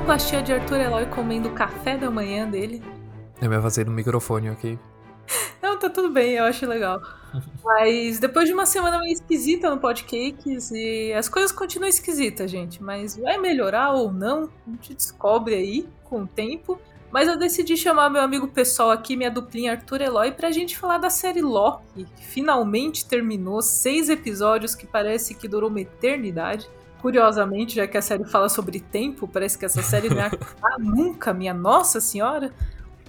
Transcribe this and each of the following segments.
sonoplastia de Arthur Eloy comendo o café da manhã dele. Eu me vazei no microfone, ok? Não, tá tudo bem, eu acho legal. Mas depois de uma semana meio esquisita no Podcakes, e as coisas continuam esquisitas, gente. Mas vai melhorar ou não, a gente descobre aí com o tempo. Mas eu decidi chamar meu amigo pessoal aqui, minha duplinha Arthur Eloy, pra gente falar da série Loki, que finalmente terminou. Seis episódios que parece que durou uma eternidade. Curiosamente, já que a série fala sobre tempo, parece que essa série não é acabar nunca, minha nossa senhora.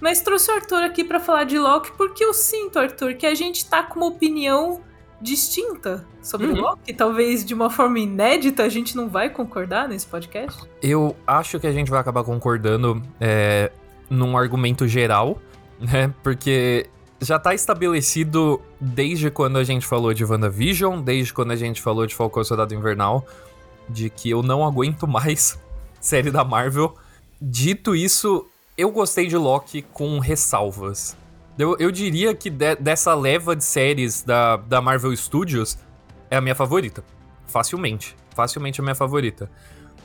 Mas trouxe o Arthur aqui para falar de Loki porque eu sinto, Arthur, que a gente tá com uma opinião distinta sobre uhum. Loki. Talvez de uma forma inédita a gente não vai concordar nesse podcast. Eu acho que a gente vai acabar concordando é, num argumento geral, né? Porque já tá estabelecido desde quando a gente falou de WandaVision, desde quando a gente falou de Falcão Soldado Invernal, de que eu não aguento mais série da Marvel. Dito isso, eu gostei de Loki com ressalvas. Eu, eu diria que de, dessa leva de séries da, da Marvel Studios é a minha favorita. Facilmente. Facilmente a minha favorita.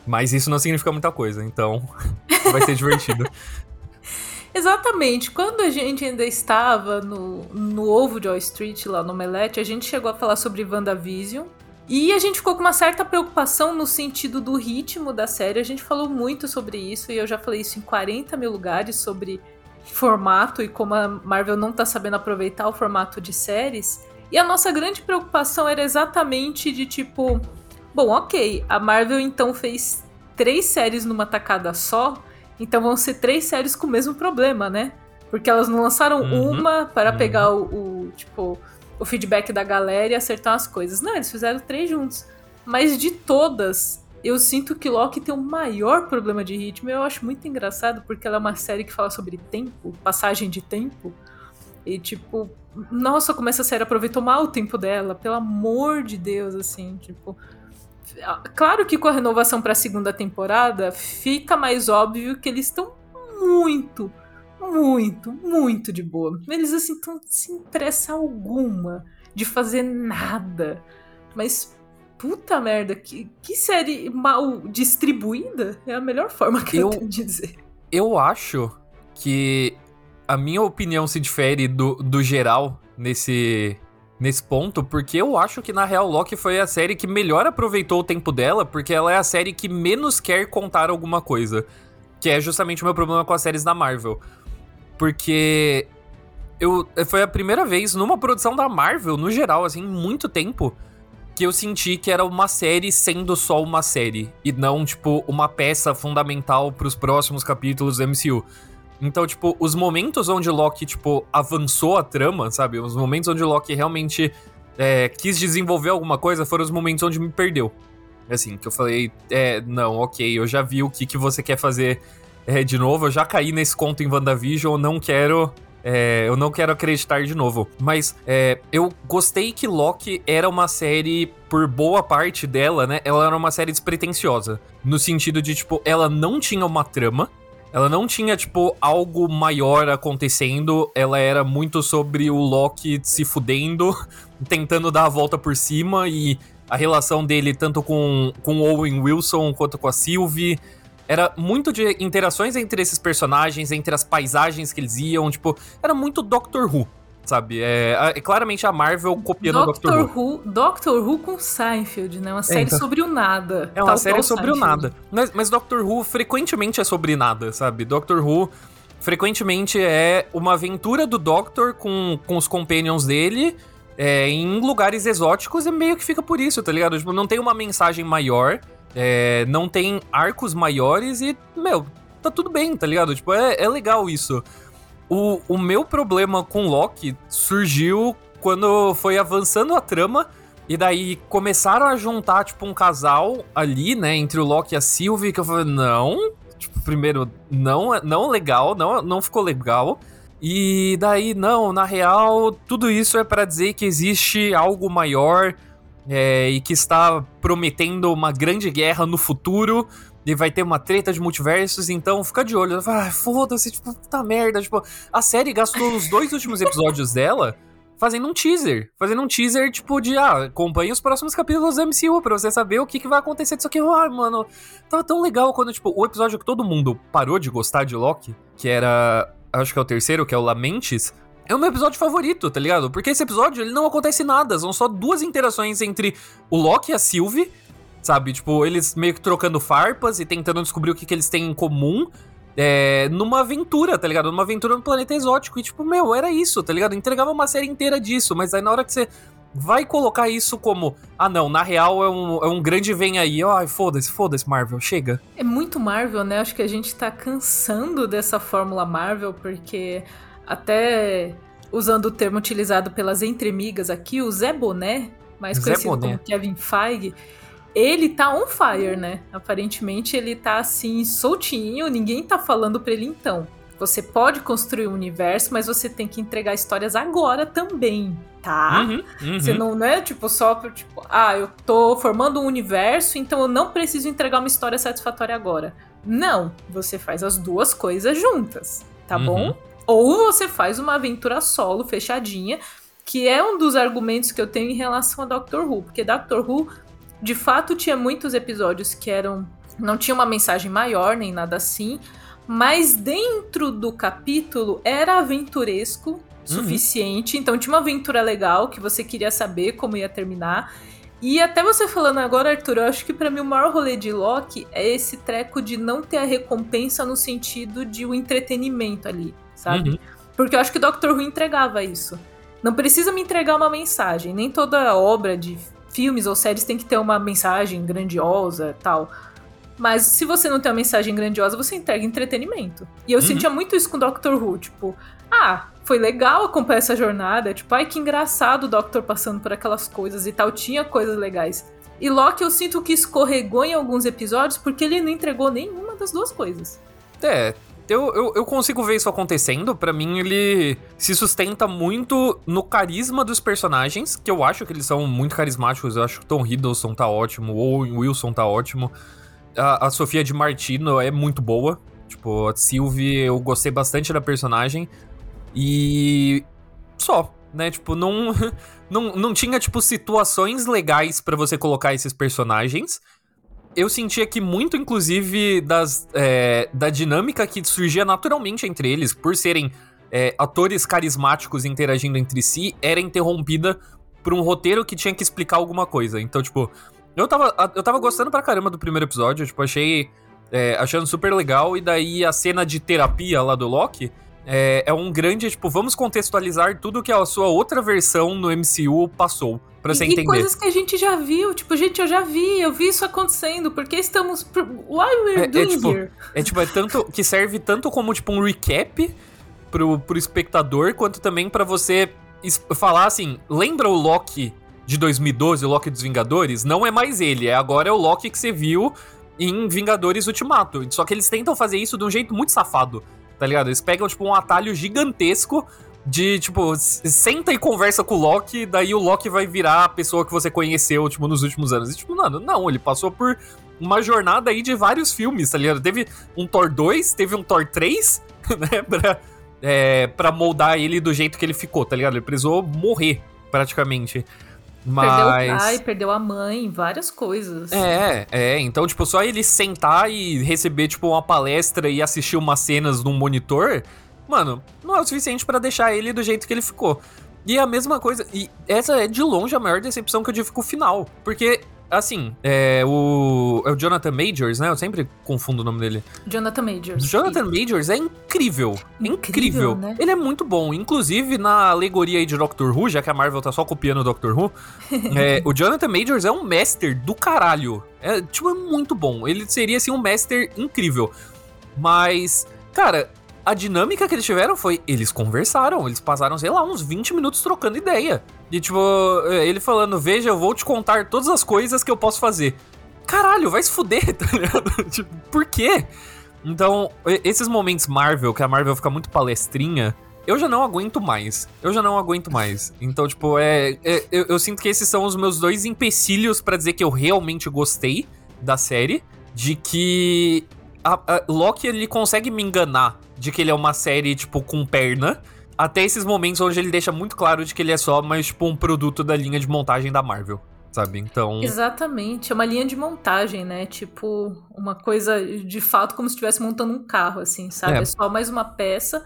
Mas isso não significa muita coisa, então vai ser divertido. Exatamente. Quando a gente ainda estava no, no Ovo de Wall Street, lá no Omelete, a gente chegou a falar sobre WandaVision. E a gente ficou com uma certa preocupação no sentido do ritmo da série. A gente falou muito sobre isso, e eu já falei isso em 40 mil lugares sobre formato e como a Marvel não tá sabendo aproveitar o formato de séries. E a nossa grande preocupação era exatamente de tipo. Bom, ok, a Marvel então fez três séries numa tacada só, então vão ser três séries com o mesmo problema, né? Porque elas não lançaram uhum, uma para uhum. pegar o, o, tipo o feedback da galera e acertar as coisas. Não, eles fizeram três juntos. Mas de todas, eu sinto que Loki tem o maior problema de ritmo. Eu acho muito engraçado porque ela é uma série que fala sobre tempo, passagem de tempo. E tipo, nossa, como essa série aproveitou mal o tempo dela, pelo amor de Deus, assim, tipo. Claro que com a renovação para a segunda temporada fica mais óbvio que eles estão muito, muito, muito de boa. Eles assim estão sem pressa alguma de fazer nada. Mas puta merda, que, que série mal distribuída é a melhor forma que eu, eu tenho de dizer. Eu acho que a minha opinião se difere do, do geral nesse, nesse ponto, porque eu acho que na real Loki foi a série que melhor aproveitou o tempo dela, porque ela é a série que menos quer contar alguma coisa. Que é justamente o meu problema com as séries da Marvel. Porque eu foi a primeira vez numa produção da Marvel, no geral, assim, muito tempo, que eu senti que era uma série sendo só uma série e não, tipo, uma peça fundamental para os próximos capítulos do MCU. Então, tipo, os momentos onde Loki, tipo, avançou a trama, sabe? Os momentos onde Loki realmente é, quis desenvolver alguma coisa foram os momentos onde me perdeu. Assim, que eu falei, é, não, ok, eu já vi o que, que você quer fazer é, de novo. Eu já caí nesse conto em WandaVision, eu não quero. É, eu não quero acreditar de novo. Mas é, eu gostei que Loki era uma série, por boa parte dela, né? Ela era uma série despretensiosa. No sentido de, tipo, ela não tinha uma trama. Ela não tinha, tipo, algo maior acontecendo. Ela era muito sobre o Loki se fudendo, tentando dar a volta por cima e a relação dele tanto com, com Owen Wilson quanto com a Sylvie era muito de interações entre esses personagens, entre as paisagens que eles iam, tipo, era muito Doctor Who, sabe? É, é claramente a Marvel copiando Doctor o Doctor Who. Who. Doctor Who com Seinfeld, né? Uma série é, então, sobre o nada. É uma série sobre Seinfeld. o nada. Mas, mas Doctor Who frequentemente é sobre nada, sabe? Doctor Who frequentemente é uma aventura do Doctor com, com os companions dele. É, em lugares exóticos e meio que fica por isso, tá ligado? Tipo, não tem uma mensagem maior. É, não tem arcos maiores e, meu, tá tudo bem, tá ligado? Tipo, é, é legal isso. O, o meu problema com Loki surgiu quando foi avançando a trama e daí começaram a juntar, tipo, um casal ali, né, entre o Loki e a Sylvie, que eu falei, não, tipo, primeiro, não, não legal, não, não ficou legal. E daí, não, na real, tudo isso é para dizer que existe algo maior é, e que está prometendo uma grande guerra no futuro. E vai ter uma treta de multiversos, então fica de olho. Ah, foda-se, tipo, puta merda. Tipo, a série gastou os dois últimos episódios dela fazendo um teaser. Fazendo um teaser, tipo, de, ah, acompanhe os próximos capítulos do MCU pra você saber o que, que vai acontecer disso aqui. Ah, mano, tava tão legal quando, tipo, o episódio que todo mundo parou de gostar de Loki, que era, acho que é o terceiro, que é o Lamentes, é o meu episódio favorito, tá ligado? Porque esse episódio, ele não acontece nada, são só duas interações entre o Loki e a Sylvie, sabe? Tipo, eles meio que trocando farpas e tentando descobrir o que, que eles têm em comum é, numa aventura, tá ligado? Numa aventura no planeta exótico. E, tipo, meu, era isso, tá ligado? Entregava uma série inteira disso, mas aí na hora que você vai colocar isso como, ah não, na real é um, é um grande vem aí, ai, foda-se, foda-se, Marvel, chega. É muito Marvel, né? Acho que a gente tá cansando dessa fórmula Marvel, porque até usando o termo utilizado pelas entremigas aqui, o Zé Boné, mais Zé conhecido Boné. como Kevin Feige, ele tá on fire, né? Aparentemente ele tá assim, soltinho, ninguém tá falando pra ele então. Você pode construir um universo, mas você tem que entregar histórias agora também, tá? Uhum, uhum. Você não, não é tipo só tipo, ah, eu tô formando um universo, então eu não preciso entregar uma história satisfatória agora. Não, você faz as duas coisas juntas, tá uhum. bom? Ou você faz uma aventura solo fechadinha, que é um dos argumentos que eu tenho em relação a Doctor Who, porque Doctor Who de fato, tinha muitos episódios que eram. não tinha uma mensagem maior nem nada assim, mas dentro do capítulo era aventuresco uhum. suficiente. Então tinha uma aventura legal que você queria saber como ia terminar. E até você falando agora, Arthur, eu acho que para mim o maior rolê de Loki é esse treco de não ter a recompensa no sentido de o entretenimento ali, sabe? Uhum. Porque eu acho que o Doctor Who entregava isso. Não precisa me entregar uma mensagem. Nem toda obra de filmes ou séries tem que ter uma mensagem grandiosa tal. Mas se você não tem uma mensagem grandiosa, você entrega entretenimento. E eu uhum. sentia muito isso com Doctor Who, tipo, ah, foi legal acompanhar essa jornada, tipo, ai que engraçado o Doctor passando por aquelas coisas e tal, tinha coisas legais. E Loki eu sinto que escorregou em alguns episódios porque ele não entregou nenhuma das duas coisas. É, eu, eu, eu, consigo ver isso acontecendo. Para mim, ele se sustenta muito no carisma dos personagens, que eu acho que eles são muito carismáticos. Eu acho que Tom Hiddleston tá ótimo, ou Wilson tá ótimo. A, a Sofia de Martino é muito boa. Tipo, a Sylvie, eu gostei bastante da personagem. E. Só, né? Tipo, não, não, não tinha, tipo, situações legais para você colocar esses personagens eu sentia que muito, inclusive, das, é, da dinâmica que surgia naturalmente entre eles, por serem é, atores carismáticos interagindo entre si, era interrompida por um roteiro que tinha que explicar alguma coisa. Então, tipo, eu tava, eu tava gostando pra caramba do primeiro episódio, tipo, achei. É, achando super legal, e daí a cena de terapia lá do Loki é, é um grande, tipo, vamos contextualizar tudo que a sua outra versão no MCU passou. Pra você e, entender. E coisas que a gente já viu, tipo, gente, eu já vi, eu vi isso acontecendo, porque estamos. Why we're é, doing é, tipo, here? É tipo, é tanto. que serve tanto como, tipo, um recap pro, pro espectador, quanto também para você falar assim: lembra o Loki de 2012, o Loki dos Vingadores? Não é mais ele, é agora é o Loki que você viu em Vingadores Ultimato. Só que eles tentam fazer isso de um jeito muito safado tá ligado? Eles pegam, tipo, um atalho gigantesco de, tipo, senta e conversa com o Loki, daí o Loki vai virar a pessoa que você conheceu, tipo, nos últimos anos. E, tipo, mano, não, ele passou por uma jornada aí de vários filmes, tá ligado? Teve um Thor 2, teve um Thor 3, né, pra, é, pra moldar ele do jeito que ele ficou, tá ligado? Ele precisou morrer, praticamente. Mas... Perdeu o pai, perdeu a mãe, várias coisas. É, é. Então, tipo, só ele sentar e receber, tipo, uma palestra e assistir umas cenas num monitor, mano, não é o suficiente para deixar ele do jeito que ele ficou. E a mesma coisa, e essa é de longe a maior decepção que eu tive com o final. Porque Assim, é o, é o Jonathan Majors, né? Eu sempre confundo o nome dele. Jonathan Majors. Jonathan Majors é incrível. Incrível, incrível. Né? Ele é muito bom. Inclusive, na alegoria aí de Doctor Who, já que a Marvel tá só copiando o Doctor Who, é, o Jonathan Majors é um master do caralho. É, tipo, é muito bom. Ele seria, assim, um master incrível. Mas, cara, a dinâmica que eles tiveram foi, eles conversaram, eles passaram, sei lá, uns 20 minutos trocando ideia. E tipo, ele falando, veja, eu vou te contar todas as coisas que eu posso fazer. Caralho, vai se fuder, tá ligado? tipo, por quê? Então, esses momentos Marvel, que a Marvel fica muito palestrinha, eu já não aguento mais. Eu já não aguento mais. Então, tipo, é. é eu, eu, sinto que esses são os meus dois empecilhos para dizer que eu realmente gostei da série. De que a, a, Loki ele consegue me enganar de que ele é uma série, tipo, com perna. até esses momentos onde ele deixa muito claro de que ele é só mais, tipo, um produto da linha de montagem da Marvel. Sabe? Então. Exatamente, é uma linha de montagem, né? Tipo, uma coisa de fato como se estivesse montando um carro, assim, sabe? É, é só mais uma peça.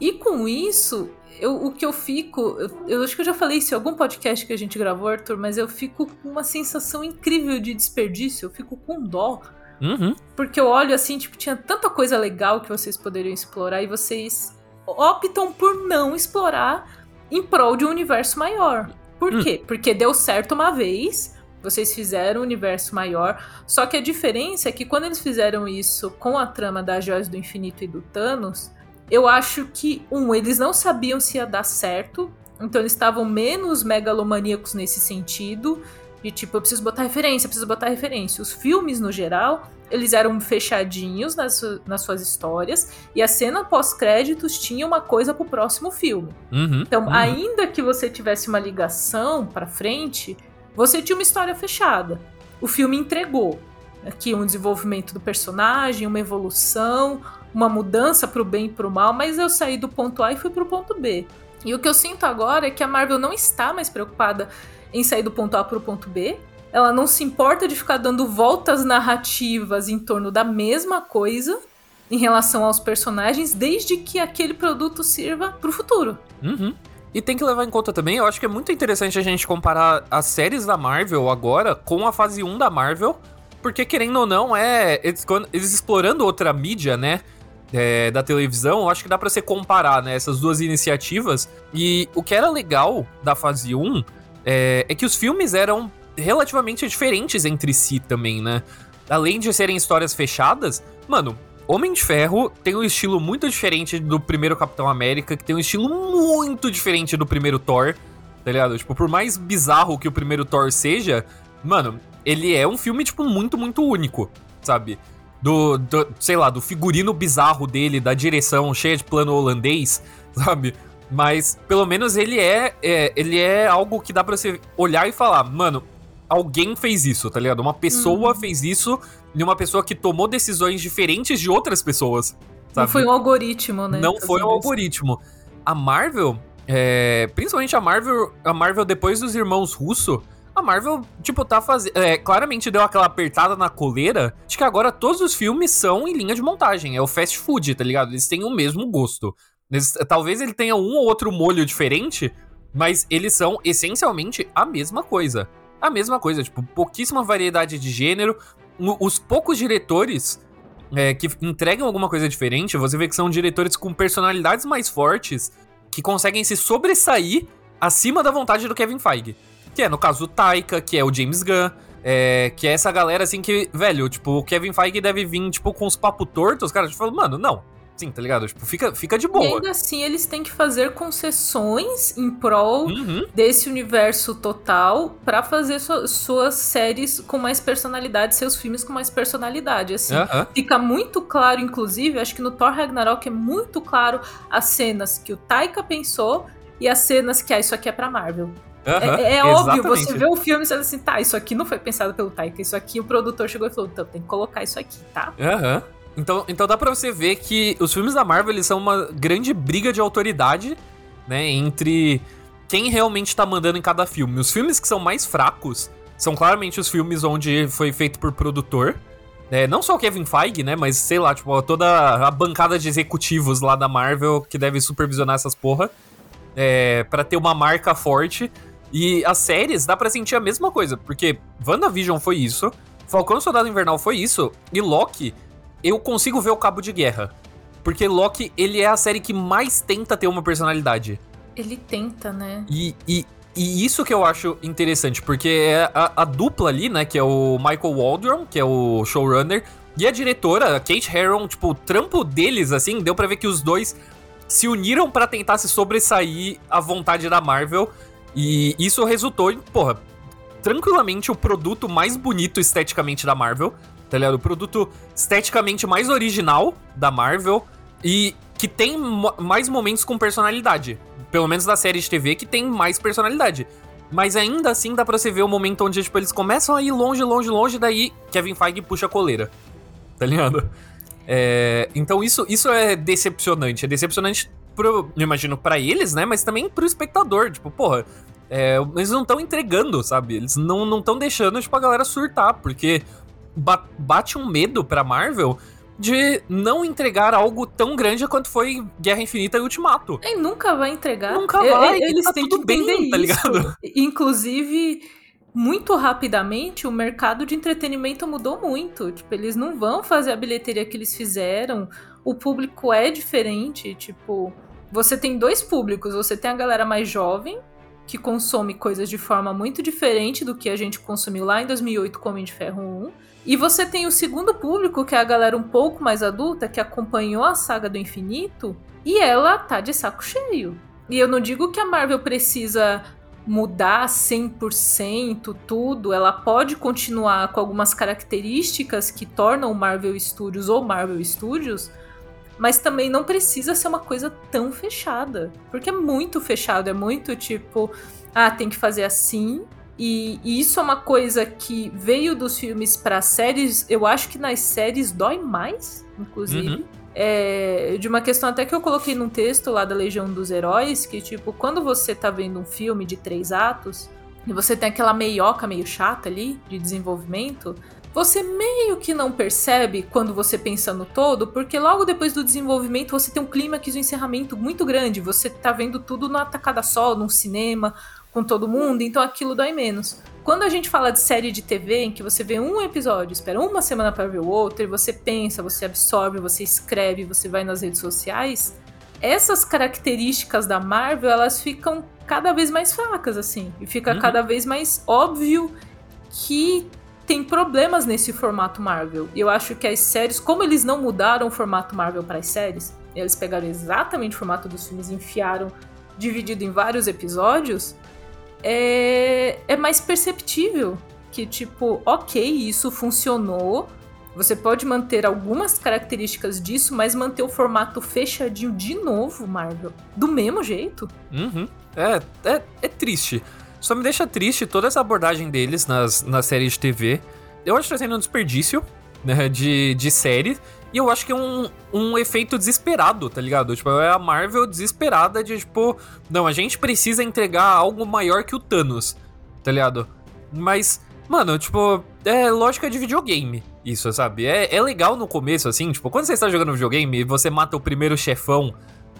E com isso, eu, o que eu fico. Eu, eu, acho que eu já falei isso em algum podcast que a gente gravou, Arthur, mas eu fico com uma sensação incrível de desperdício, eu fico com dó. Uhum. Porque eu olho assim, tipo, tinha tanta coisa legal que vocês poderiam explorar e vocês optam por não explorar em prol de um universo maior. Por hum. quê? Porque deu certo uma vez, vocês fizeram um universo maior, só que a diferença é que quando eles fizeram isso com a trama das Joias do Infinito e do Thanos, eu acho que, um, eles não sabiam se ia dar certo, então eles estavam menos megalomaníacos nesse sentido, de tipo, eu preciso botar referência, eu preciso botar referência. Os filmes, no geral, eles eram fechadinhos nas, nas suas histórias e a cena pós-créditos tinha uma coisa pro próximo filme. Uhum, então, uhum. ainda que você tivesse uma ligação para frente, você tinha uma história fechada. O filme entregou aqui um desenvolvimento do personagem, uma evolução, uma mudança pro bem e pro mal, mas eu saí do ponto A e fui pro ponto B. E o que eu sinto agora é que a Marvel não está mais preocupada em sair do ponto A pro ponto B, ela não se importa de ficar dando voltas narrativas em torno da mesma coisa em relação aos personagens, desde que aquele produto sirva pro futuro. Uhum. E tem que levar em conta também, eu acho que é muito interessante a gente comparar as séries da Marvel agora com a fase 1 da Marvel, porque querendo ou não, é. Eles, eles explorando outra mídia, né? É, da televisão, eu acho que dá para você comparar né, essas duas iniciativas. E o que era legal da fase 1 é, é que os filmes eram relativamente diferentes entre si também, né? Além de serem histórias fechadas, mano, Homem de Ferro tem um estilo muito diferente do primeiro Capitão América, que tem um estilo muito diferente do primeiro Thor, tá ligado? Tipo, por mais bizarro que o primeiro Thor seja, mano, ele é um filme, tipo, muito, muito único, sabe? Do, do sei lá, do figurino bizarro dele, da direção cheia de plano holandês, sabe? Mas, pelo menos ele é, é ele é algo que dá pra você olhar e falar, mano, alguém fez isso, tá ligado? Uma pessoa uhum. fez isso e uma pessoa que tomou decisões diferentes de outras pessoas. Sabe? Não foi um algoritmo, né? Não foi um algoritmo. A Marvel, é, principalmente a Marvel, a Marvel depois dos irmãos Russo, a Marvel, tipo, tá fazendo. É, claramente deu aquela apertada na coleira de que agora todos os filmes são em linha de montagem. É o fast food, tá ligado? Eles têm o mesmo gosto. Talvez ele tenha um ou outro molho diferente, mas eles são essencialmente a mesma coisa a mesma coisa, tipo, pouquíssima variedade de gênero. Os poucos diretores é, que entregam alguma coisa diferente, você vê que são diretores com personalidades mais fortes que conseguem se sobressair acima da vontade do Kevin Feige. Que é, no caso, o Taika, que é o James Gunn, é, que é essa galera assim que, velho, tipo, o Kevin Feige deve vir, tipo, com os papos tortos, os caras tipo, falam, mano, não, Sim, tá ligado? Tipo, fica, fica de boa. E ainda assim, eles têm que fazer concessões em prol uhum. desse universo total para fazer su suas séries com mais personalidade, seus filmes com mais personalidade. Assim, uhum. fica muito claro, inclusive, acho que no Thor Ragnarok é muito claro as cenas que o Taika pensou e as cenas que, ah, isso aqui é pra Marvel. Uhum, é, é óbvio, você vê o filme e você fala assim, tá, isso aqui não foi pensado pelo Taika, isso aqui o produtor chegou e falou, então tem que colocar isso aqui, tá? Aham. Uhum. Então, então dá pra você ver que os filmes da Marvel eles são uma grande briga de autoridade, né? Entre quem realmente tá mandando em cada filme. Os filmes que são mais fracos são claramente os filmes onde foi feito por produtor. É, não só o Kevin Feige, né? Mas sei lá, tipo, toda a bancada de executivos lá da Marvel que deve supervisionar essas porra. É, para ter uma marca forte. E as séries dá pra sentir a mesma coisa, porque WandaVision foi isso, Falcão Soldado Invernal foi isso, e Loki eu consigo ver o Cabo de Guerra. Porque Loki, ele é a série que mais tenta ter uma personalidade. Ele tenta, né? E, e, e isso que eu acho interessante, porque é a, a, dupla ali, né, que é o Michael Waldron, que é o showrunner, e a diretora, a Kate Herron, tipo, o trampo deles, assim, deu para ver que os dois se uniram para tentar se sobressair à vontade da Marvel. E isso resultou em, porra, tranquilamente o produto mais bonito esteticamente da Marvel tá ligado? O produto esteticamente mais original da Marvel e que tem mais momentos com personalidade. Pelo menos da série de TV que tem mais personalidade. Mas ainda assim dá pra você ver o momento onde tipo, eles começam a ir longe, longe, longe, daí Kevin Feige puxa a coleira. Tá ligado? É, então isso, isso é decepcionante. É decepcionante pro. Eu imagino para eles, né? Mas também pro espectador. Tipo, porra. É, eles não estão entregando, sabe? Eles não estão deixando, tipo, a galera surtar, porque bate um medo pra Marvel de não entregar algo tão grande quanto foi Guerra Infinita e Ultimato. E nunca vai entregar. Nunca vai. Eles tá têm tudo que bem, tá ligado? Inclusive, muito rapidamente, o mercado de entretenimento mudou muito. Tipo, eles não vão fazer a bilheteria que eles fizeram. O público é diferente. Tipo, você tem dois públicos. Você tem a galera mais jovem, que consome coisas de forma muito diferente do que a gente consumiu lá em 2008 com Homem de Ferro 1. E você tem o segundo público, que é a galera um pouco mais adulta, que acompanhou a saga do infinito, e ela tá de saco cheio. E eu não digo que a Marvel precisa mudar 100% tudo, ela pode continuar com algumas características que tornam o Marvel Studios ou Marvel Studios, mas também não precisa ser uma coisa tão fechada, porque é muito fechado, é muito tipo, ah, tem que fazer assim, e, e, isso é uma coisa que veio dos filmes para séries. Eu acho que nas séries dói mais, inclusive. Uhum. É, de uma questão até que eu coloquei num texto lá da Legião dos Heróis, que, tipo, quando você tá vendo um filme de três atos, e você tem aquela meioca meio chata ali, de desenvolvimento, você meio que não percebe quando você pensa no todo, porque logo depois do desenvolvimento você tem um clímax e um encerramento muito grande. Você tá vendo tudo numa tacada só, num cinema, com todo mundo, então aquilo dói menos. Quando a gente fala de série de TV em que você vê um episódio, espera uma semana para ver o outro, e você pensa, você absorve, você escreve, você vai nas redes sociais, essas características da Marvel, elas ficam cada vez mais fracas, assim. E fica uhum. cada vez mais óbvio que tem problemas nesse formato Marvel. E eu acho que as séries, como eles não mudaram o formato Marvel para as séries, eles pegaram exatamente o formato dos filmes e enfiaram dividido em vários episódios, é, é mais perceptível. Que, tipo, ok, isso funcionou. Você pode manter algumas características disso, mas manter o formato fechadinho de novo, Marvel. Do mesmo jeito. Uhum. É, é, é triste. Só me deixa triste toda essa abordagem deles nas, nas séries de TV. Eu acho que tá sendo um desperdício né, de, de série. E eu acho que é um, um efeito desesperado, tá ligado? Tipo, é a Marvel desesperada de, tipo, não, a gente precisa entregar algo maior que o Thanos, tá ligado? Mas, mano, tipo, é lógica de videogame, isso, sabe? É, é legal no começo, assim, tipo, quando você está jogando videogame e você mata o primeiro chefão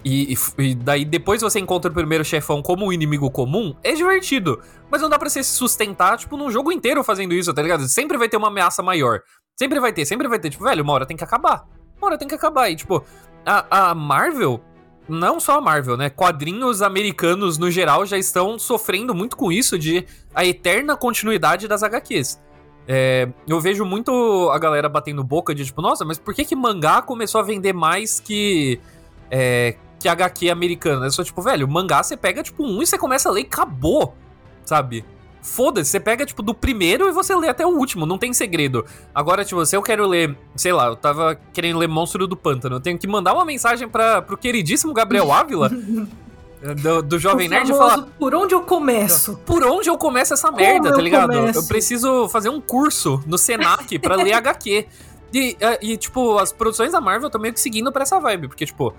e, e, e, daí depois você encontra o primeiro chefão como um inimigo comum, é divertido. Mas não dá pra você se sustentar, tipo, num jogo inteiro fazendo isso, tá ligado? Sempre vai ter uma ameaça maior. Sempre vai ter, sempre vai ter. Tipo, velho, uma hora tem que acabar. Uma hora tem que acabar. E, tipo, a, a Marvel, não só a Marvel, né? Quadrinhos americanos no geral já estão sofrendo muito com isso de a eterna continuidade das HQs. É, eu vejo muito a galera batendo boca de tipo, nossa, mas por que que mangá começou a vender mais que é, que HQ americana? Eu sou tipo, velho, mangá você pega tipo um e você começa a ler e acabou, sabe? Foda-se, você pega, tipo, do primeiro e você lê até o último, não tem segredo. Agora, tipo, se eu quero ler, sei lá, eu tava querendo ler Monstro do Pântano, eu tenho que mandar uma mensagem para pro queridíssimo Gabriel Ávila. Do, do Jovem Nerd e falar. Por onde eu começo? Por onde eu começo essa Como merda, tá ligado? Começo? Eu preciso fazer um curso no Senac para ler HQ. E, é, e, tipo, as produções da Marvel estão meio que seguindo pra essa vibe, porque, tipo,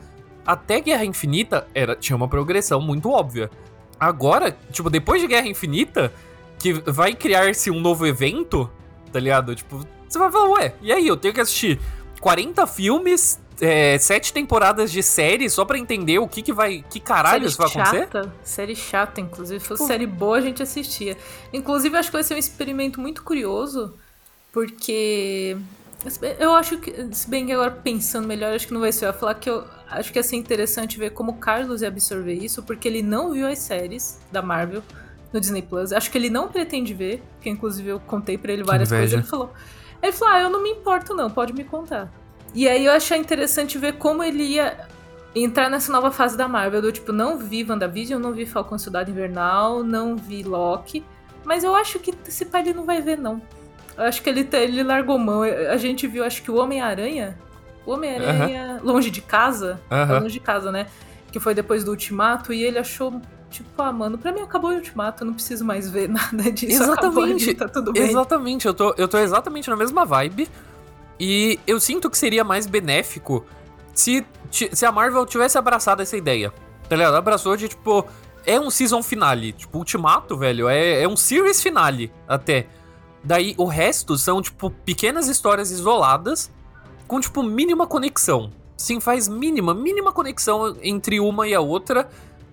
até Guerra Infinita era, tinha uma progressão muito óbvia. Agora, tipo, depois de Guerra Infinita, que vai criar-se um novo evento, tá ligado? Tipo, você vai falar, ué, e aí? Eu tenho que assistir 40 filmes, é, sete temporadas de série só para entender o que que vai, que caralho vai acontecer? Chata, série chata, inclusive. Se fosse série boa, a gente assistia. Inclusive, acho que vai ser um experimento muito curioso, porque eu acho que, se bem que agora pensando melhor, acho que não vai ser. Eu ia falar que eu acho que ia ser interessante ver como o Carlos ia absorver isso, porque ele não viu as séries da Marvel no Disney Plus. Acho que ele não pretende ver, porque inclusive eu contei para ele várias coisas. Ele falou, ele falou: "Ah, eu não me importo não, pode me contar". E aí eu achei interessante ver como ele ia entrar nessa nova fase da Marvel, do tipo, não vi WandaVision, não vi Falcão Cidade Invernal, não vi Loki, mas eu acho que esse pai ele não vai ver não. Eu acho que ele, tá, ele largou mão. A gente viu, acho que o Homem-Aranha, o Homem-Aranha longe de casa, longe de casa, né? Que foi depois do Ultimato, e ele achou Tipo, ah, mano, pra mim acabou o ultimato, eu não preciso mais ver nada disso. Exatamente. Ali, tá tudo bem. Exatamente, eu tô, eu tô exatamente na mesma vibe. E eu sinto que seria mais benéfico se, se a Marvel tivesse abraçado essa ideia, tá ligado? Abraçou de, tipo, é um season finale. Tipo, Ultimato, velho, é, é um series finale até. Daí o resto são, tipo, pequenas histórias isoladas com, tipo, mínima conexão. Sim, faz mínima, mínima conexão entre uma e a outra.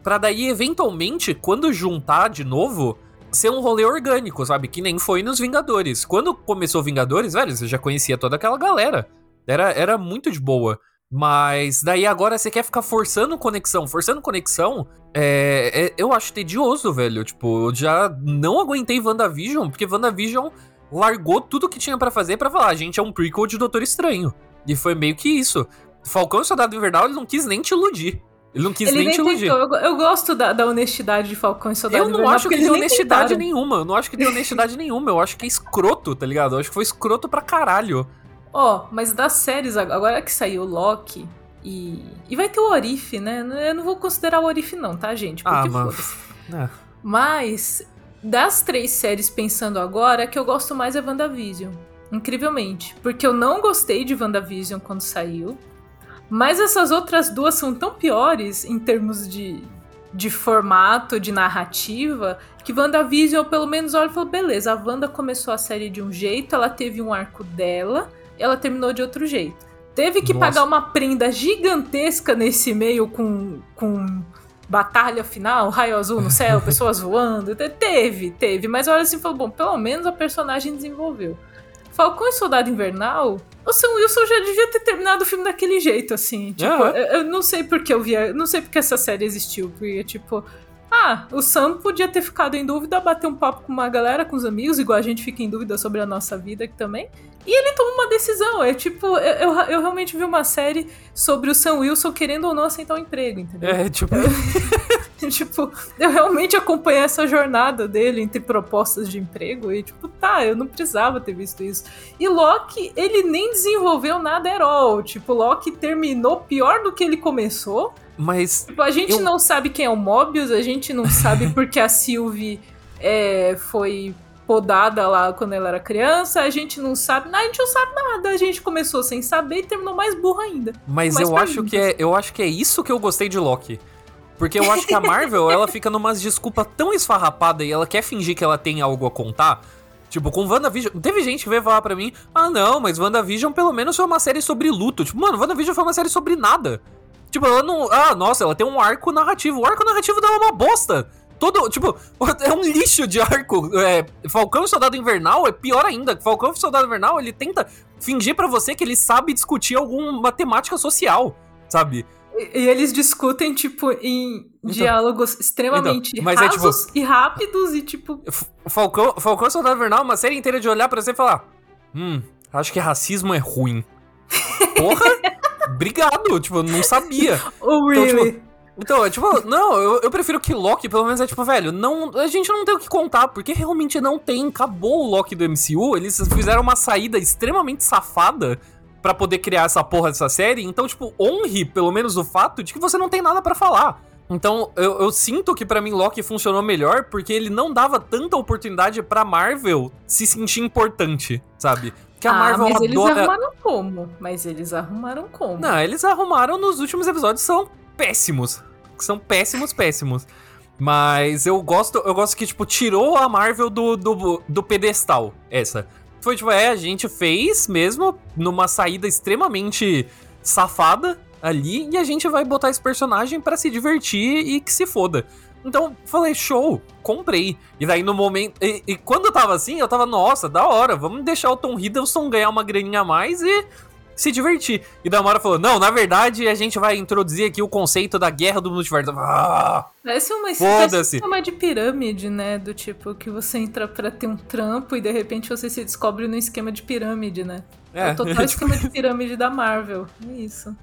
Pra daí, eventualmente, quando juntar de novo, ser um rolê orgânico, sabe? Que nem foi nos Vingadores. Quando começou Vingadores, velho, você já conhecia toda aquela galera. Era, era muito de boa. Mas daí agora você quer ficar forçando conexão. Forçando conexão, é, é, eu acho tedioso, velho. Tipo, eu já não aguentei WandaVision, porque WandaVision largou tudo que tinha para fazer para falar, a gente é um prequel de Doutor Estranho. E foi meio que isso. Falcão e Soldado Invernal, ele não quis nem te iludir. Ele não quis ele nem, nem te iludir. Eu, eu, gosto da, da, honestidade de Falcão e Soldado Eu não acho que tem honestidade tentaram. nenhuma. Eu não acho que tem honestidade nenhuma. Eu acho que é escroto, tá ligado? Eu acho que foi escroto pra caralho. Ó, oh, mas das séries, agora que saiu Loki e. E vai ter o Orif, né? Eu não vou considerar o Orif, não, tá, gente? Porque ah, mano. É. Mas, das três séries pensando agora, a que eu gosto mais é WandaVision. Incrivelmente. Porque eu não gostei de WandaVision quando saiu. Mas essas outras duas são tão piores em termos de, de formato, de narrativa, que WandaVision, pelo menos olho e falo, beleza, a Wanda começou a série de um jeito, ela teve um arco dela, ela terminou de outro jeito. Teve que Nossa. pagar uma prenda gigantesca nesse meio com, com batalha final, raio azul no céu, pessoas voando. Teve, teve. Mas olha assim, falou, bom, pelo menos a personagem desenvolveu. Falcão e Soldado Invernal, o Sam Wilson já devia ter terminado o filme daquele jeito, assim. Tipo, uhum. eu, eu, não sei porque eu via. Não sei porque essa série existiu. Porque, tipo, ah, o Sam podia ter ficado em dúvida, bater um papo com uma galera, com os amigos, igual a gente fica em dúvida sobre a nossa vida aqui também. E ele toma uma decisão. É tipo, eu, eu, eu realmente vi uma série sobre o Sam Wilson querendo ou não aceitar o um emprego, entendeu? É, tipo. tipo, eu realmente acompanhei essa jornada dele entre propostas de emprego e, tipo, tá, eu não precisava ter visto isso. E Loki, ele nem desenvolveu nada at all. Tipo, Loki terminou pior do que ele começou. Mas. Tipo, a gente eu... não sabe quem é o Mobius, a gente não sabe porque a Sylvie é, foi podada lá quando ela era criança, a gente não sabe, a gente não sabe nada, a gente começou sem saber e terminou mais burro ainda. Mas eu acho que é, eu acho que é isso que eu gostei de Loki. Porque eu acho que a Marvel, ela fica numas desculpas tão esfarrapada e ela quer fingir que ela tem algo a contar. Tipo, com WandaVision. Teve gente que veio falar pra mim: ah, não, mas WandaVision pelo menos foi uma série sobre luto. Tipo, mano, WandaVision foi uma série sobre nada. Tipo, ela não. Ah, nossa, ela tem um arco narrativo. O arco narrativo dela é uma bosta. Todo, tipo, é um lixo de arco. É, Falcão e Soldado Invernal é pior ainda. Falcão e Soldado Invernal, ele tenta fingir para você que ele sabe discutir alguma temática social, sabe? E, eles discutem, tipo, em então, diálogos extremamente então, mas rasos é, tipo, e rápidos e, tipo... Falcão, Falcão Soldado Invernal, uma série inteira de olhar para você e falar... Hum, acho que racismo é ruim. Porra! obrigado, tipo, eu não sabia. Oh, really? Então, tipo, então, é tipo, não, eu, eu prefiro que Loki, pelo menos, é tipo, velho, não, a gente não tem o que contar, porque realmente não tem. Acabou o Loki do MCU, eles fizeram uma saída extremamente safada para poder criar essa porra dessa série, então, tipo, honre pelo menos o fato de que você não tem nada para falar. Então, eu, eu, sinto que para mim Loki funcionou melhor porque ele não dava tanta oportunidade pra Marvel se sentir importante, sabe? Que a ah, Marvel mas adora... eles arrumaram como? Mas eles arrumaram como? Não, eles arrumaram nos últimos episódios, são péssimos. São péssimos, péssimos. Mas eu gosto, eu gosto que, tipo, tirou a Marvel do, do, do pedestal, essa. Foi, tipo, é, a gente fez mesmo numa saída extremamente safada ali e a gente vai botar esse personagem para se divertir e que se foda. Então, falei, show, comprei. E daí no momento. E, e, quando eu tava assim, eu tava, nossa, da hora, vamos deixar o Tom Hiddleston ganhar uma graninha a mais e se divertir. E da Mara falou: não, na verdade, a gente vai introduzir aqui o conceito da guerra do multiverso. Ah, parece uma uma de pirâmide, né? Do tipo que você entra pra ter um trampo e de repente você se descobre no esquema de pirâmide, né? É, é o total esquema de pirâmide da Marvel. É isso.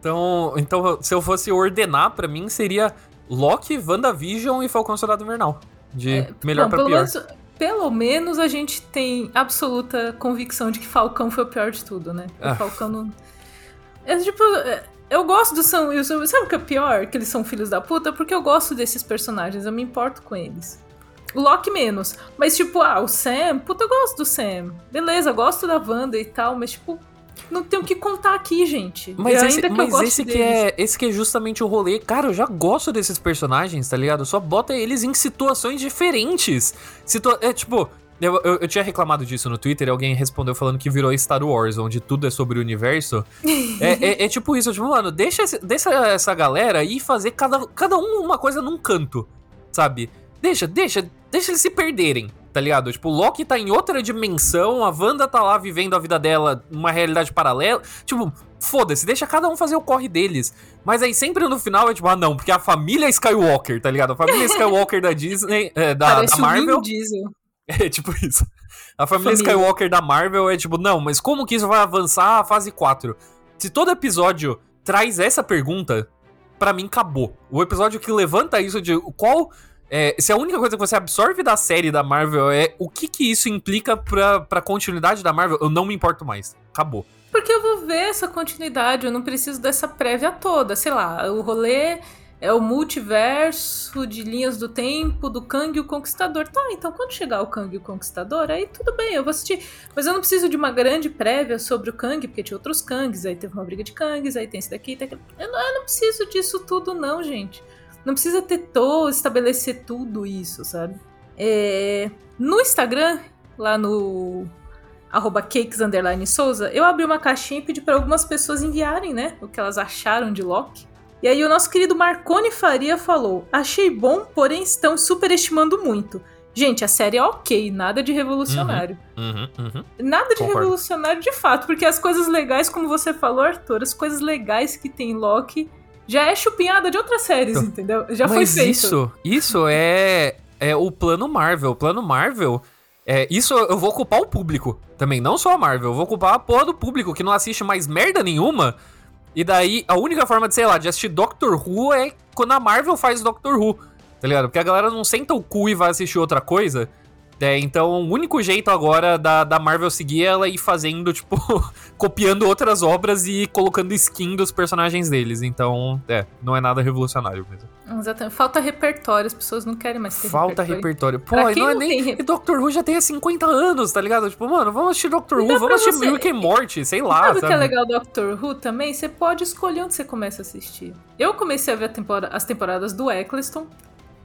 Então, então, se eu fosse ordenar, para mim seria Loki, WandaVision e Falcão Soldado Invernal. De é, melhor não, pra pior. Menos, pelo menos a gente tem absoluta convicção de que Falcão foi o pior de tudo, né? Ah. Falcão não. É tipo. É, eu gosto do Sam Wilson. Sabe o que é pior? Que eles são filhos da puta? Porque eu gosto desses personagens, eu me importo com eles. O Loki menos. Mas, tipo, ah, o Sam, puta, eu gosto do Sam. Beleza, gosto da Wanda e tal, mas, tipo, não tem o que contar aqui, gente. Mas, esse, que, mas esse que é esse que é justamente o rolê. Cara, eu já gosto desses personagens, tá ligado? Só bota eles em situações diferentes. Situa é tipo, eu, eu, eu, tinha reclamado disso no Twitter alguém respondeu falando que virou Star Wars, onde tudo é sobre o universo. é, é, é, tipo isso, tipo, mano, deixa, deixa essa galera ir fazer cada, cada um uma coisa num canto, sabe? Deixa, deixa, deixa eles se perderem, tá ligado? Tipo, o Loki tá em outra dimensão, a Wanda tá lá vivendo a vida dela numa realidade paralela. Tipo, foda-se, deixa cada um fazer o corre deles. Mas aí sempre no final é tipo, ah não, porque a família Skywalker, tá ligado? A família Skywalker da Disney, é, da, Parece da Marvel. É tipo isso. A família, família, Skywalker da Marvel é tipo, não, mas como que isso vai avançar a fase 4? Se todo episódio traz essa pergunta, para mim acabou. O episódio que levanta isso de qual. É, se a única coisa que você absorve da série da Marvel é o que que isso implica pra, pra continuidade da Marvel, eu não me importo mais. Acabou. Porque eu vou ver essa continuidade, eu não preciso dessa prévia toda. Sei lá, o rolê é o multiverso de linhas do tempo do Kang o Conquistador. Tá, então quando chegar o Kang o Conquistador, aí tudo bem, eu vou assistir. Mas eu não preciso de uma grande prévia sobre o Kang, porque tinha outros Kangs, aí teve uma briga de Kangs, aí tem esse daqui, tem aquele... eu, não, eu não preciso disso tudo, não, gente. Não precisa ter todo, estabelecer tudo isso, sabe? É... No Instagram, lá no arroba cakes Souza, eu abri uma caixinha e pedi para algumas pessoas enviarem, né, o que elas acharam de Loki. E aí o nosso querido Marconi Faria falou: Achei bom, porém estão superestimando muito. Gente, a série é ok, nada de revolucionário. Uhum, uhum, uhum. Nada de Concordo. revolucionário de fato, porque as coisas legais, como você falou, Arthur, as coisas legais que tem Loki já é chupinhada de outras séries, então, entendeu? Já Mas foi feito. Isso, isso é, é o plano Marvel. O plano Marvel. É, isso eu vou ocupar o público também, não só a Marvel. Eu vou ocupar a porra do público que não assiste mais merda nenhuma e daí, a única forma de, sei lá, de assistir Doctor Who é quando a Marvel faz Doctor Who, tá ligado? Porque a galera não senta o cu e vai assistir outra coisa. É, então, o único jeito agora da, da Marvel seguir é ela ir fazendo, tipo, copiando outras obras e colocando skin dos personagens deles. Então, é, não é nada revolucionário mesmo. Exatamente. Falta repertório, as pessoas não querem mais ter Falta repertório. repertório. Pô, não é nem. Tem... Doctor Who já tem 50 anos, tá ligado? Tipo, mano, vamos assistir Doctor Who, vamos assistir você... Rick and Morty, sei lá. Sabe o que é legal do Doctor Who também? Você pode escolher onde você começa a assistir. Eu comecei a ver a as temporadas do Eccleston.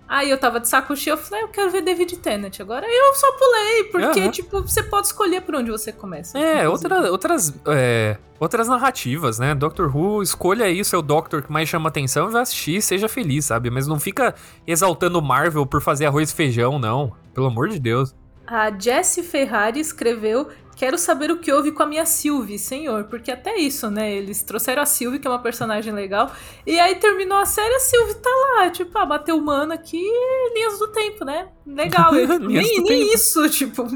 Aí eu tava de saco cheio, eu falei, ah, eu quero ver David Tennant agora. Aí eu só pulei, porque, uhum. tipo, você pode escolher por onde você começa. É, outra, outras, é, outras narrativas, né? Doctor Who, escolha aí o seu Doctor que mais chama atenção e vai assistir, seja feliz, sabe? Mas não fica exaltando Marvel por fazer arroz e feijão, não. Pelo amor de Deus. A Jessie Ferrari escreveu Quero saber o que houve com a minha Sylvie, senhor. Porque até isso, né? Eles trouxeram a Sylvie, que é uma personagem legal. E aí terminou a série, a Sylvie tá lá. Tipo, ah, bateu humano aqui, linhas do tempo, né? Legal. nem, nem isso, tipo.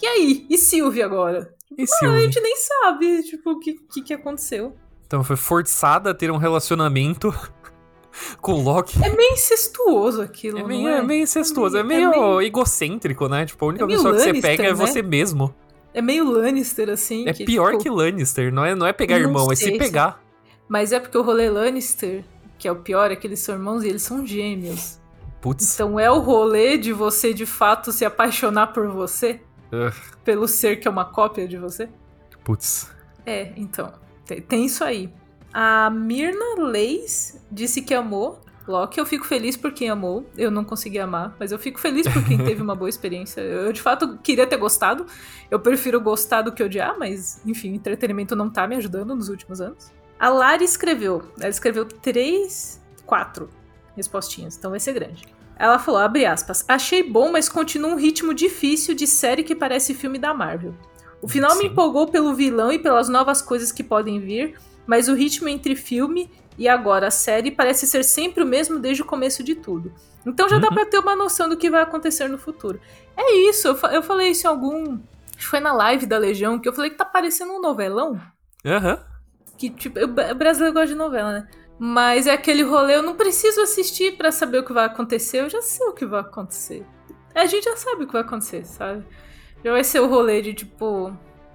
E aí? E Sylvie agora? E Sylvie? a gente nem sabe, tipo, o que, que, que aconteceu. Então foi forçada a ter um relacionamento com o Loki. É meio incestuoso aquilo, é meio, é? é? meio incestuoso, é meio, é meio, egocêntrico, né? Tipo, a única é pessoa que você pega é né? é você mesmo. É meio Lannister, assim. É que, pior tipo, que Lannister, não é, não é pegar irmão, é se pegar. Mas é porque o rolê Lannister, que é o pior, é que eles são irmãos e eles são gêmeos. Putz. Então é o rolê de você de fato se apaixonar por você. Uh. Pelo ser que é uma cópia de você. Putz. É, então. Tem, tem isso aí. A Mirna Leis disse que amou Loki. Eu fico feliz por quem amou. Eu não consegui amar, mas eu fico feliz por quem teve uma boa experiência. Eu, de fato, queria ter gostado. Eu prefiro gostar do que odiar, mas, enfim, entretenimento não tá me ajudando nos últimos anos. A Lari escreveu. Ela escreveu três, quatro respostinhas, então vai ser grande. Ela falou, abre aspas, achei bom, mas continua um ritmo difícil de série que parece filme da Marvel. O final Sim. me empolgou pelo vilão e pelas novas coisas que podem vir, mas o ritmo entre filme e agora a série parece ser sempre o mesmo desde o começo de tudo. Então já uhum. dá pra ter uma noção do que vai acontecer no futuro. É isso, eu, eu falei isso em algum. Acho que foi na live da Legião, que eu falei que tá parecendo um novelão. Aham. Uhum. Que, tipo, o brasileiro gosta de novela, né? Mas é aquele rolê, eu não preciso assistir para saber o que vai acontecer, eu já sei o que vai acontecer. A gente já sabe o que vai acontecer, sabe? Já vai ser o rolê de, tipo,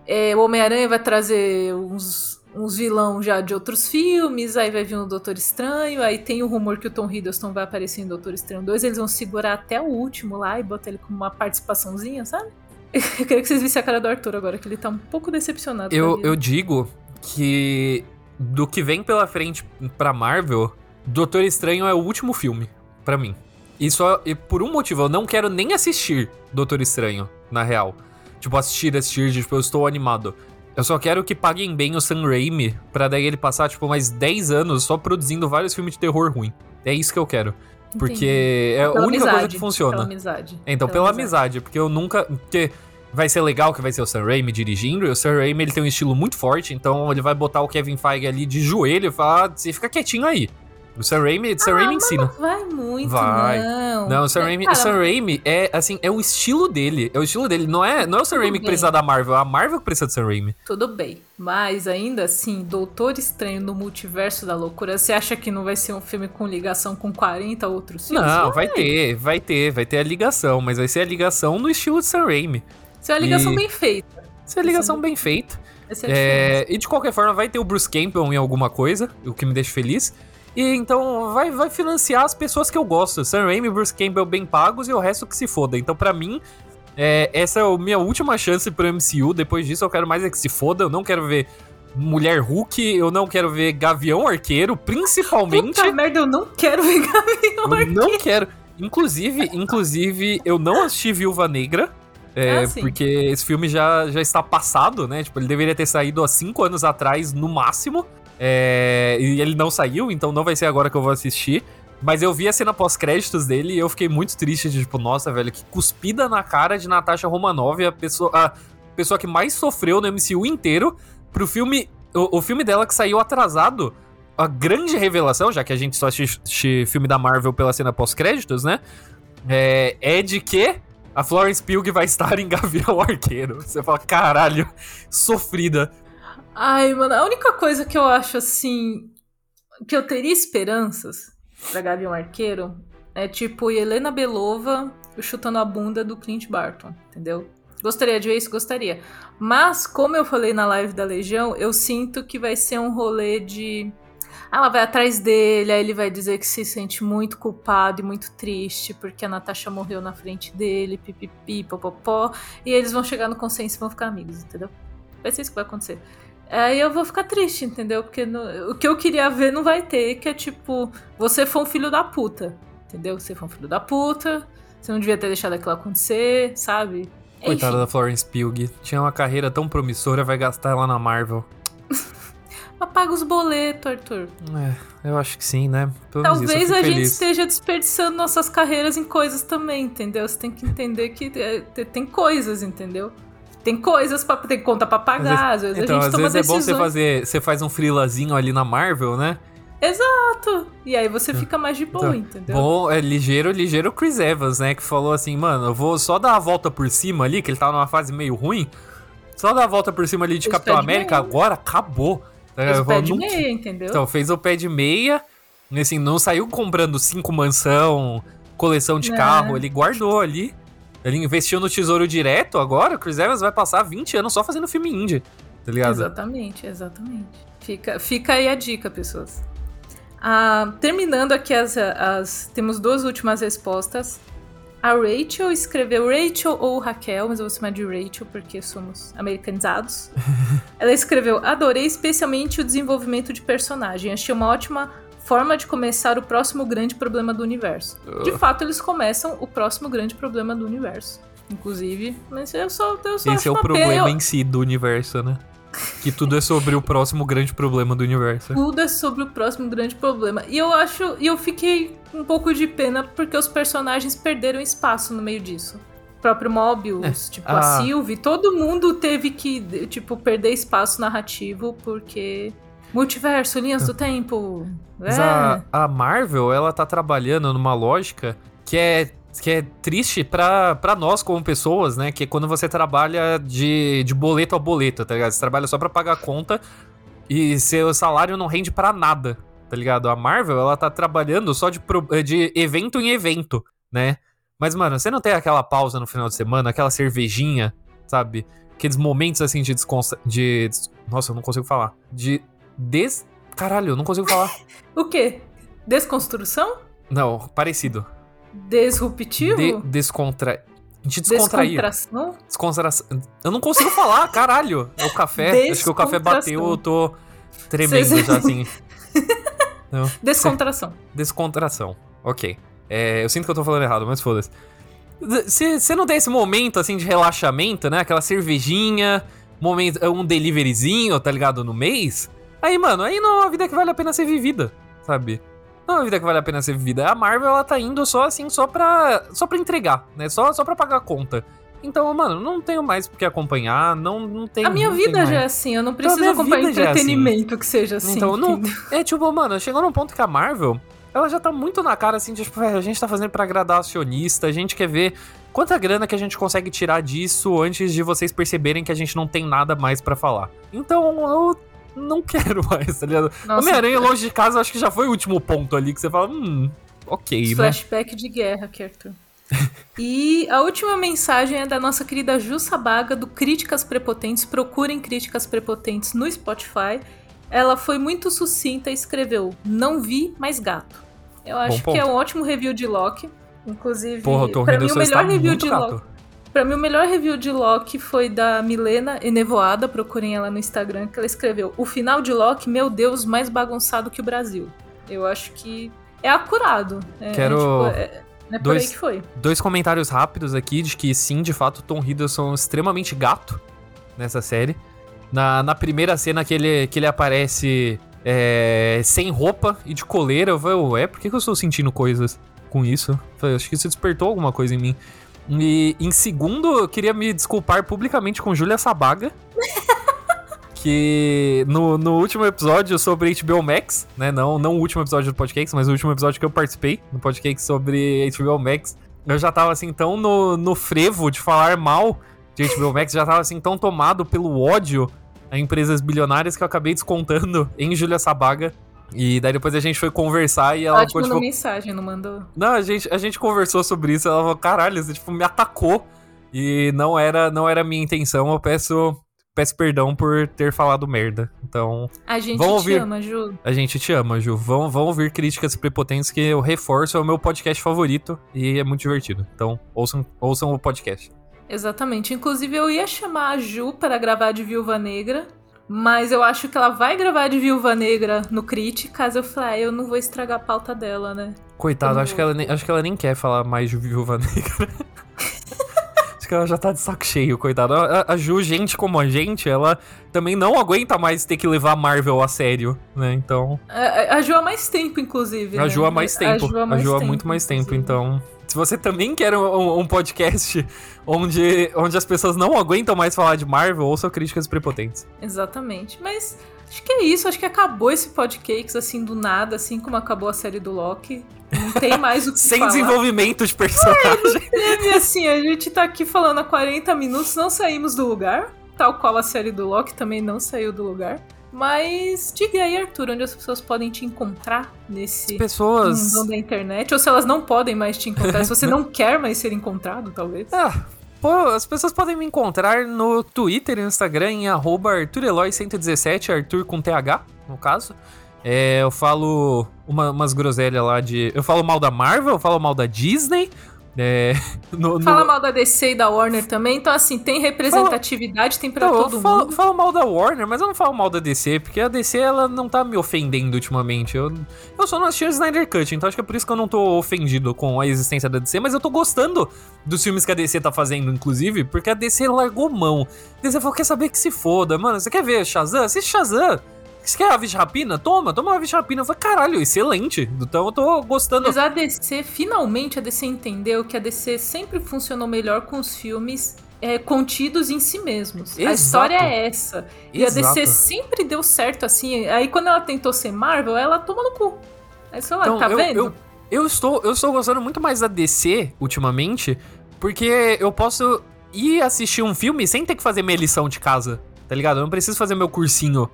é, o Homem-Aranha vai trazer uns uns vilão já de outros filmes, aí vai vir o Doutor Estranho, aí tem o rumor que o Tom Hiddleston vai aparecer em Doutor Estranho 2, eles vão segurar até o último lá e botar ele como uma participaçãozinha, sabe? Eu queria que vocês vissem a cara do Arthur agora, que ele tá um pouco decepcionado. Eu, eu digo que do que vem pela frente pra Marvel, Doutor Estranho é o último filme, para mim. E só e por um motivo, eu não quero nem assistir Doutor Estranho, na real. Tipo, assistir, assistir, tipo, eu estou animado. Eu só quero que paguem bem o Sam Raimi, pra daí ele passar, tipo, mais 10 anos só produzindo vários filmes de terror ruim. É isso que eu quero. Porque Entendi. é a única amizade, coisa que funciona. Pela amizade. Então, pela, pela amizade. amizade. porque eu nunca. Porque vai ser legal que vai ser o Sam Raimi dirigindo, e o Sam Raimi ele tem um estilo muito forte, então ele vai botar o Kevin Feige ali de joelho e falar: ah, você fica quietinho aí. O Sam Raimi, Sam ah, Raimi ensina. Vai muito, vai. não. Não, o Sam, Raimi, Sam Raimi é, assim, é o estilo dele. É o estilo dele. Não é, não é o Sam Raimi bem. que precisa da Marvel, é a Marvel que precisa do Sam Raimi. Tudo bem. Mas ainda assim, Doutor Estranho no Multiverso da Loucura, você acha que não vai ser um filme com ligação com 40 outros filmes? Não, vai, vai ter, vai ter, vai ter a ligação, mas vai ser a ligação no estilo de Sam Raimi. Isso é uma ligação e... bem feita. Isso é uma ligação bem feita. É, e de qualquer forma, vai ter o Bruce Campbell em alguma coisa, o que me deixa feliz. E então vai, vai financiar as pessoas que eu gosto. Sam Raimi Bruce Campbell bem pagos e o resto que se foda. Então, para mim, é, essa é a minha última chance pro MCU. Depois disso, eu quero mais é que se foda. Eu não quero ver Mulher Hulk, eu não quero ver Gavião Arqueiro, principalmente. Puta merda, eu não quero ver Gavião Arqueiro. Eu não quero. Inclusive, inclusive, eu não assisti Viúva Negra. É, ah, porque esse filme já, já está passado, né? Tipo, ele deveria ter saído há cinco anos atrás, no máximo. É, e ele não saiu, então não vai ser agora que eu vou assistir. Mas eu vi a cena pós-créditos dele e eu fiquei muito triste, de, tipo, nossa, velho, que cuspida na cara de Natasha Romanoff, a pessoa, a pessoa que mais sofreu no MCU inteiro, pro filme. O, o filme dela que saiu atrasado. A grande revelação, já que a gente só assiste filme da Marvel pela cena pós-créditos, né? É, é de que a Florence Pugh vai estar em Gavião Arqueiro. Você fala, caralho, sofrida. Ai, mano, a única coisa que eu acho assim. que eu teria esperanças pra Gavião Arqueiro é tipo Helena Belova chutando a bunda do Clint Barton, entendeu? Gostaria de ver isso? Gostaria. Mas, como eu falei na live da Legião, eu sinto que vai ser um rolê de ela vai atrás dele, aí ele vai dizer que se sente muito culpado e muito triste porque a Natasha morreu na frente dele, pipipi, popopó. E eles vão chegar no consenso e vão ficar amigos, entendeu? Vai ser isso que vai acontecer. Aí eu vou ficar triste, entendeu? Porque no, o que eu queria ver não vai ter, que é tipo, você foi um filho da puta, entendeu? Você foi um filho da puta, você não devia ter deixado aquilo acontecer, sabe? Coitada da Florence Pugh. Tinha uma carreira tão promissora, vai gastar ela na Marvel. Paga os boletos, Arthur. É, eu acho que sim, né? Pelo Talvez a feliz. gente esteja desperdiçando nossas carreiras em coisas também, entendeu? Você tem que entender que é, tem coisas, entendeu? Tem coisas para tem conta para pagar, às vezes, então, a gente às vezes é bom você fazer, você faz um freelazinho ali na Marvel, né? Exato. E aí você fica mais de boa, então, entendeu? Bom, é ligeiro, ligeiro Chris Evans, né, que falou assim, mano, eu vou só dar a volta por cima ali, que ele tava numa fase meio ruim. Só dar a volta por cima ali de Capitão América, agora acabou. É, fez o pé de meia, entendeu? Então, fez o pé de meia. Assim, não saiu comprando cinco mansão, coleção de carro. Ele guardou ali. Ele investiu no Tesouro Direto agora. O Chris Evans vai passar 20 anos só fazendo filme indie. Tá ligado? Exatamente, exatamente. Fica, fica aí a dica, pessoas. Ah, terminando aqui as, as. Temos duas últimas respostas. A Rachel escreveu Rachel ou Raquel, mas eu vou chamar de Rachel porque somos americanizados. Ela escreveu: Adorei especialmente o desenvolvimento de personagem. Achei uma ótima forma de começar o próximo grande problema do universo. De fato, eles começam o próximo grande problema do universo. Inclusive, mas eu só, eu só Esse é o problema em si do universo, né? Que tudo é sobre o próximo grande problema do universo. Tudo é sobre o próximo grande problema. E eu acho. E eu fiquei um pouco de pena porque os personagens perderam espaço no meio disso. O próprio Mobius, é. tipo, ah. a Sylvie, todo mundo teve que, tipo, perder espaço narrativo porque. Multiverso, linhas do tempo. É. A, a Marvel, ela tá trabalhando numa lógica que é que é triste para nós como pessoas, né? Que é quando você trabalha de, de boleto a boleto, tá ligado? Você trabalha só pra pagar a conta e seu salário não rende para nada, tá ligado? A Marvel, ela tá trabalhando só de, de evento em evento, né? Mas, mano, você não tem aquela pausa no final de semana, aquela cervejinha, sabe? Aqueles momentos assim de desconsta... de Nossa, eu não consigo falar. De des... Caralho, eu não consigo falar. o quê? Desconstrução? Não, parecido. Disruptivo? De descontra... A gente descontraía. Descontração? Descontração. Eu não consigo falar, caralho. É o café. Acho que o café bateu, eu tô tremendo Cês- já, assim. Não. Descontração. Descontração. Ok. É, eu sinto que eu tô falando errado, mas foda-se. Se você não tem esse momento, assim, de relaxamento, né? Aquela cervejinha, momento, um deliveryzinho, tá ligado? No mês. Aí, mano, aí não é uma vida que vale a pena ser vivida, sabe? Não é uma vida que vale a pena ser vivida. A Marvel, ela tá indo só, assim, só pra, só pra entregar, né? Só, só pra pagar a conta. Então, mano, não tenho mais por que acompanhar, não, não tenho... A minha não tenho vida mais. já é assim, eu não preciso minha acompanhar vida já é assim. entretenimento que seja assim. Então, não, é tipo, mano, chegou num ponto que a Marvel, ela já tá muito na cara assim, de, tipo, velho, a gente tá fazendo pra agradar acionista, a gente quer ver quanta grana que a gente consegue tirar disso antes de vocês perceberem que a gente não tem nada mais pra falar. Então, eu não quero mais, tá ligado? Homem-Aranha longe de casa, eu acho que já foi o último ponto ali que você fala, hum, ok, né? Flashback de guerra, que Arthur. e a última mensagem é da nossa querida Ju Sabaga, do Críticas Prepotentes. Procurem Críticas Prepotentes no Spotify. Ela foi muito sucinta e escreveu: Não vi, mas gato. Eu acho que é um ótimo review de Loki. Inclusive, Porra, pra mim o melhor review de gato. Loki. Pra mim, o melhor review de Loki foi da Milena Enevoada. Procurem ela no Instagram, que ela escreveu: O final de Loki, meu Deus, mais bagunçado que o Brasil. Eu acho que é acurado. É, Quero é, tipo, é, é por dois- aí que foi. Dois comentários rápidos aqui de que sim, de fato, o Tom Hiddleston é extremamente gato nessa série. Na, na primeira cena que ele, que ele aparece é, sem roupa e de coleira, eu falei, ué, por que, que eu estou sentindo coisas com isso? Eu falei, acho que isso despertou alguma coisa em mim. E em segundo, eu queria me desculpar publicamente com Júlia Sabaga. que no, no último episódio sobre HBO Max, né? Não, não o último episódio do podcast, mas o último episódio que eu participei no podcast sobre HBO Max. Eu já tava assim tão no, no frevo de falar mal de HBO Max, já tava assim tão tomado pelo ódio a empresas bilionárias que eu acabei descontando em Júlia Sabaga. E daí depois a gente foi conversar e ela Ela te ficou mandou tipo, mensagem, não mandou? não, a gente, a gente conversou sobre isso. Ela falou, caralho, você tipo, me atacou. E não era, não era minha intenção. Eu peço, peço perdão por ter falado merda. Então, A gente Vamos te ouvir. ama, Ju. a gente te ama, Ju. Vão, vão ouvir críticas prepotentes que eu reforço. É o meu podcast favorito e é muito divertido. Então, ouçam, ouçam o podcast. Exatamente. Inclusive, eu ia chamar a Ju para gravar de Viúva Negra, mas eu acho que ela vai gravar de Viúva Negra no Críticas. Eu falei, ah, eu não vou estragar a pauta dela, né? Coitado, Como- acho que, ela nem, acho que ela nem quer falar mais de Viúva Negra. acho que ela já tá de saco cheio, coitada. A, a Ju, gente como a gente, ela também não aguenta mais ter que levar a Marvel a sério, né? Então. A, a Ju há mais tempo, inclusive. A né? Ju há mais tempo. há A Ju há muito mais tempo, inclusive. então. Se você também quer um, um podcast onde, onde as pessoas não aguentam mais falar de Marvel, ouça críticas prepotentes. Exatamente. Mas acho que é isso. Acho que acabou esse podcast, assim, do nada, assim como acabou a série do Loki. Não tem mais o que Sem falar. desenvolvimento de personagem. E assim, a gente tá aqui falando há 40 minutos, não saímos do lugar. Tal qual a série do Loki também não saiu do lugar. Mas diga aí, Arthur, onde as pessoas podem te encontrar nesse Pessoas. mundão da internet. Ou se elas não podem mais te encontrar, se você não quer mais ser encontrado, talvez. Ah, pô, as pessoas podem me encontrar no Twitter e no Instagram em arroba ArthurEloy117, Arthur com TH, no caso. É, eu falo uma- umas groselhas lá de. Eu falo mal da Marvel, eu falo mal da Disney. É, no, no- Fala mal da DC e da Warner também. Então, assim, tem representatividade, tem pra Não, todo falo, mundo. falo mal da Warner, mas eu não falo mal da DC, porque a DC ela não tá me ofendendo ultimamente. Eu, eu só não assisti o Snyder Cut, então acho que é por isso que eu não tô ofendido com a existência da DC, mas eu tô gostando dos filmes que a DC tá fazendo, inclusive, porque a DC largou mão. A DC falou: quer saber que se foda, mano, você quer ver Shazam? Assiste Shazam. Você quer Aves de Rapina? Toma, toma uma Aves de Rapina. Eu falei, caralho, excelente. Então eu tô gostando. Mas a DC, finalmente a DC entendeu que a DC sempre funcionou melhor com os filmes é, contidos em si mesmos. A Exato. história é essa. E a DC Exato. sempre deu certo assim. Aí quando ela tentou ser Marvel, ela toma no cu. Aí você fala, Então, tá eu, vendo? Eu, eu estou, eu estou gostando muito mais da DC ultimamente, porque eu posso ir assistir um filme sem ter que fazer minha lição de casa, tá ligado? Eu não preciso fazer meu cursinho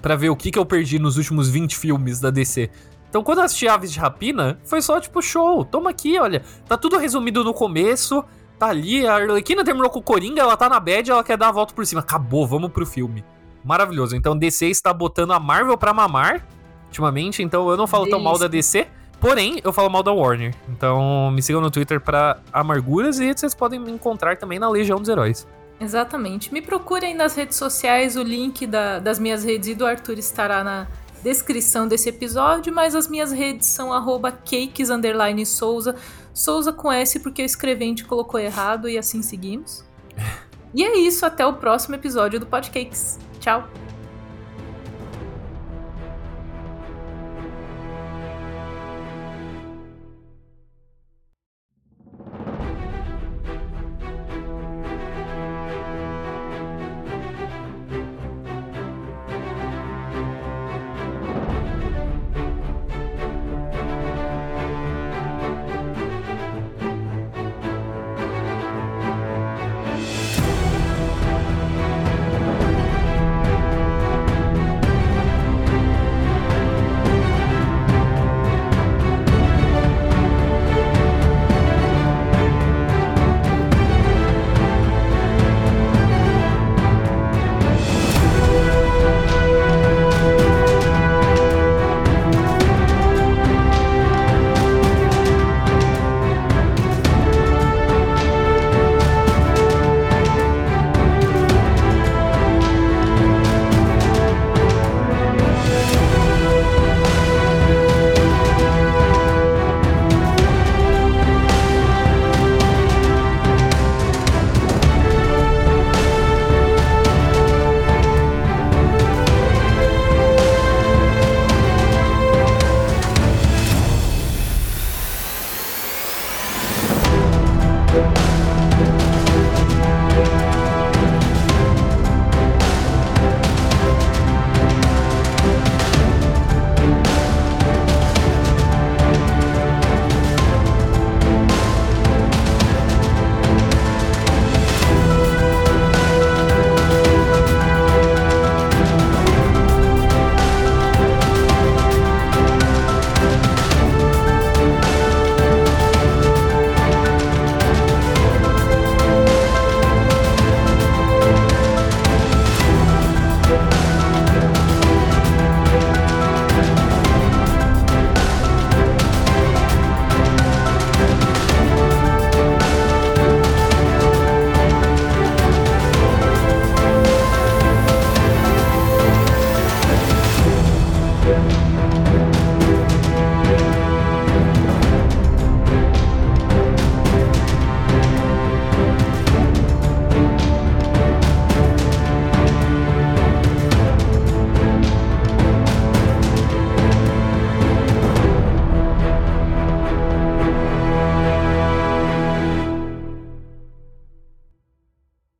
pra ver o que, que eu perdi nos últimos 20 filmes da DC. Então, quando eu assisti Aves de Rapina, foi só tipo, show, toma aqui, olha. Tá tudo resumido no começo, tá ali, a Arlequina terminou com o Coringa, ela tá na bad, ela quer dar a volta por cima. Acabou, vamos pro filme. Maravilhoso. Então, DC está botando a Marvel pra mamar, ultimamente, então eu não falo tão mal da DC, Porém, eu falo mal da Warner. Então me sigam no Twitter para amarguras e vocês podem me encontrar também na Legião dos Heróis. Exatamente. Me procurem nas redes sociais, o link da, das minhas redes e do Arthur estará na descrição desse episódio, mas as minhas redes são cakes_souza, Souza com S porque o escrevente colocou errado e assim seguimos. e é isso, até o próximo episódio do Podcakes. Tchau!